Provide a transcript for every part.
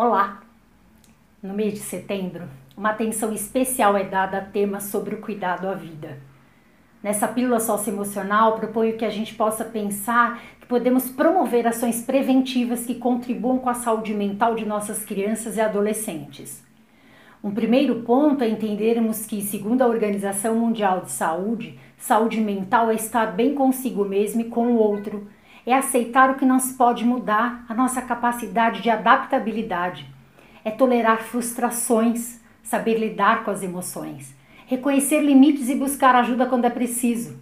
Olá! No mês de setembro, uma atenção especial é dada a temas sobre o cuidado à vida. Nessa pílula socioemocional, proponho que a gente possa pensar que podemos promover ações preventivas que contribuam com a saúde mental de nossas crianças e adolescentes. Um primeiro ponto é entendermos que, segundo a Organização Mundial de Saúde, saúde mental é estar bem consigo mesmo e com o outro é aceitar o que não se pode mudar, a nossa capacidade de adaptabilidade. É tolerar frustrações, saber lidar com as emoções, reconhecer limites e buscar ajuda quando é preciso.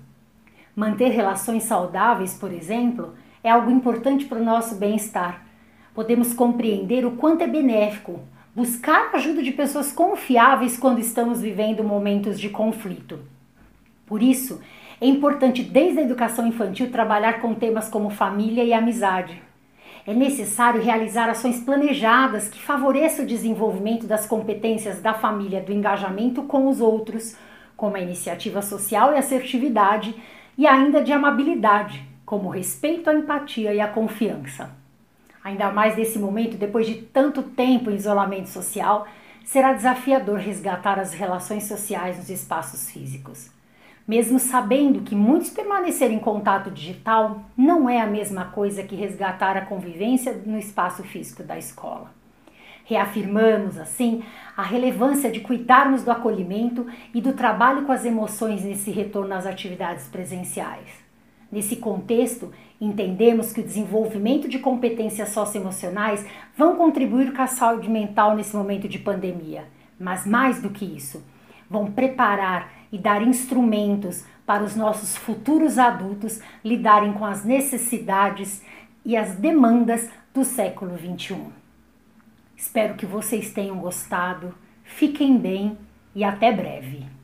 Manter relações saudáveis, por exemplo, é algo importante para o nosso bem-estar. Podemos compreender o quanto é benéfico buscar ajuda de pessoas confiáveis quando estamos vivendo momentos de conflito. Por isso, é importante desde a educação infantil trabalhar com temas como família e amizade. É necessário realizar ações planejadas que favoreçam o desenvolvimento das competências da família do engajamento com os outros, como a iniciativa social e assertividade, e ainda de amabilidade, como o respeito, a empatia e a confiança. Ainda mais nesse momento, depois de tanto tempo em isolamento social, será desafiador resgatar as relações sociais nos espaços físicos mesmo sabendo que muitos permanecer em contato digital não é a mesma coisa que resgatar a convivência no espaço físico da escola. Reafirmamos, assim, a relevância de cuidarmos do acolhimento e do trabalho com as emoções nesse retorno às atividades presenciais. Nesse contexto, entendemos que o desenvolvimento de competências socioemocionais vão contribuir com a saúde mental nesse momento de pandemia, mas mais do que isso, vão preparar e dar instrumentos para os nossos futuros adultos lidarem com as necessidades e as demandas do século XXI. Espero que vocês tenham gostado, fiquem bem e até breve.